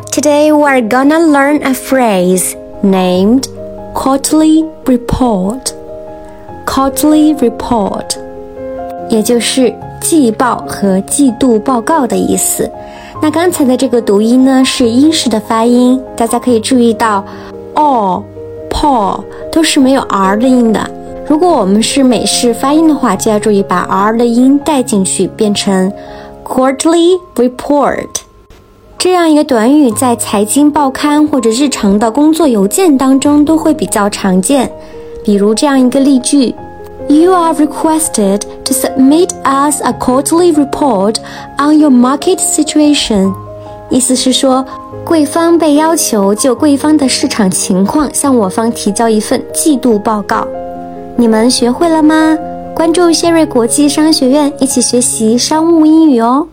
Today we're gonna learn a phrase named quarterly report. Quarterly report，也就是季报和季度报告的意思。那刚才的这个读音呢是英式的发音，大家可以注意到，all、paw 都是没有 r 的音的。如果我们是美式发音的话，就要注意把 r 的音带进去，变成 quarterly report。这样一个短语在财经报刊或者日常的工作邮件当中都会比较常见。比如这样一个例句：You are requested to submit us a quarterly report on your market situation。意思是说，贵方被要求就贵方的市场情况向我方提交一份季度报告。你们学会了吗？关注谢瑞国际商学院，一起学习商务英语哦。